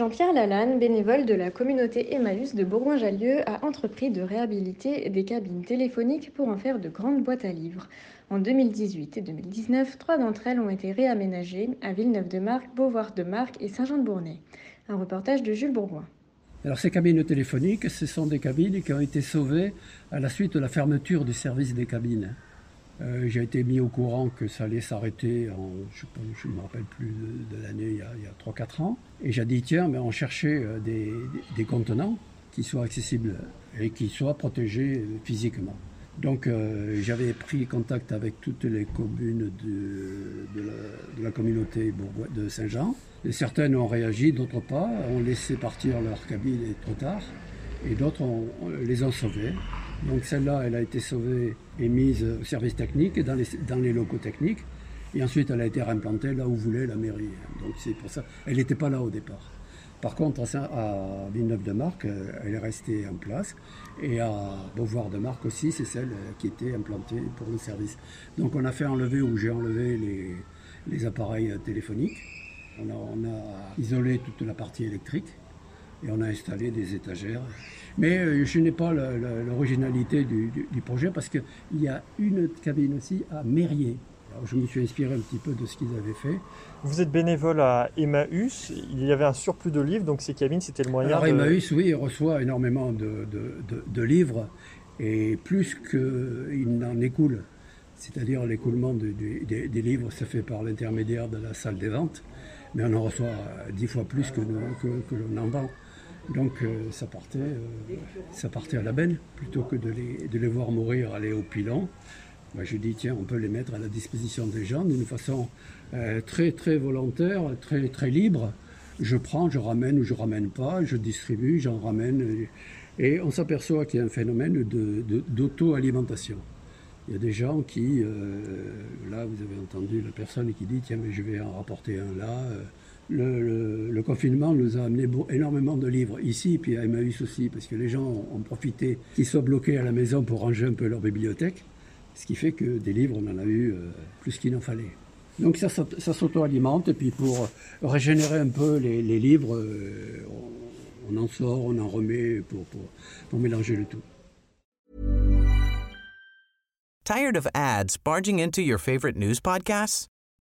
Jean-Pierre Lalanne, bénévole de la communauté Emmaüs de Bourgoin-Jallieu, a entrepris de réhabiliter des cabines téléphoniques pour en faire de grandes boîtes à livres. En 2018 et 2019, trois d'entre elles ont été réaménagées à Villeneuve-de-Marc, Beauvoir-de-Marc et Saint-Jean-de-Bournay. Un reportage de Jules Bourgoin. Alors ces cabines téléphoniques, ce sont des cabines qui ont été sauvées à la suite de la fermeture du service des cabines. Euh, j'ai été mis au courant que ça allait s'arrêter en, je ne me rappelle plus de, l'année, il y a, a 3-4 ans. Et j'ai dit, tiens, mais on cherchait euh, des, des, contenants qui soient accessibles et qui soient protégés euh, physiquement. Donc j'avais pris contact avec toutes les communes de, la, communauté de Saint-Jean. Et certaines ont réagi, d'autres pas, ont laissé partir leur cabine trop tard, et d'autres les ont sauvées. Donc celle-là, elle a été sauvée et mise au service technique, dans les, dans les locaux techniques. Et ensuite, elle a été réimplantée là où voulait la mairie. Donc c'est pour ça. Elle n'était pas là au départ. Par contre, à Villeneuve-de-Marc, euh, elle est restée en place. Et à Beauvoir-de-Marc aussi, c'est celle euh, qui était implantée pour le service. Donc on a fait enlever, ou j'ai enlevé les, appareils téléphoniques. On a, on a isolé toute la partie électrique et on a installé des étagères. Mais euh, je n'ai pas l'originalité du, projet parce qu'il y a une cabine aussi à Mérier. Alors je me suis inspiré un petit peu de ce qu'ils avaient fait. Vous êtes bénévole à Emmaüs, il y avait un surplus de livres, donc ces cabines, c'était le moyen Alors Emmaüs, oui, il reçoit énormément de, de livres, et plus qu'il n'en écoule, c'est-à-dire l'écoulement des, livres se fait par l'intermédiaire de la salle des ventes, mais on en reçoit dix fois plus que, que, que l'on en vend. Donc euh, ça, partait, euh, ça partait à la benne, plutôt que de les, de les voir mourir, aller au pilon. Moi, je dis, tiens, on peut les mettre à la disposition des gens d'une façon euh, très, très volontaire, très, très libre. Je prends, je ramène ou je ramène pas, je distribue, j'en ramène. Et on s'aperçoit qu'il y a un phénomène d'auto-alimentation. Il y a des gens qui, là, vous avez entendu la personne qui dit, tiens, mais je vais en rapporter un là le, confinement nous a amené énormément de livres ici, puis à Emmaüs aussi, parce que les gens ont profité qu'ils soient bloqués à la maison pour ranger un peu leur bibliothèque, ce qui fait que des livres, on en a eu euh, plus qu'il en fallait. Donc ça, ça, s'auto-alimente, et puis pour régénérer un peu les, livres, euh, on, en sort, on en remet pour mélanger le tout. Tired of ads barging into your favorite news podcasts?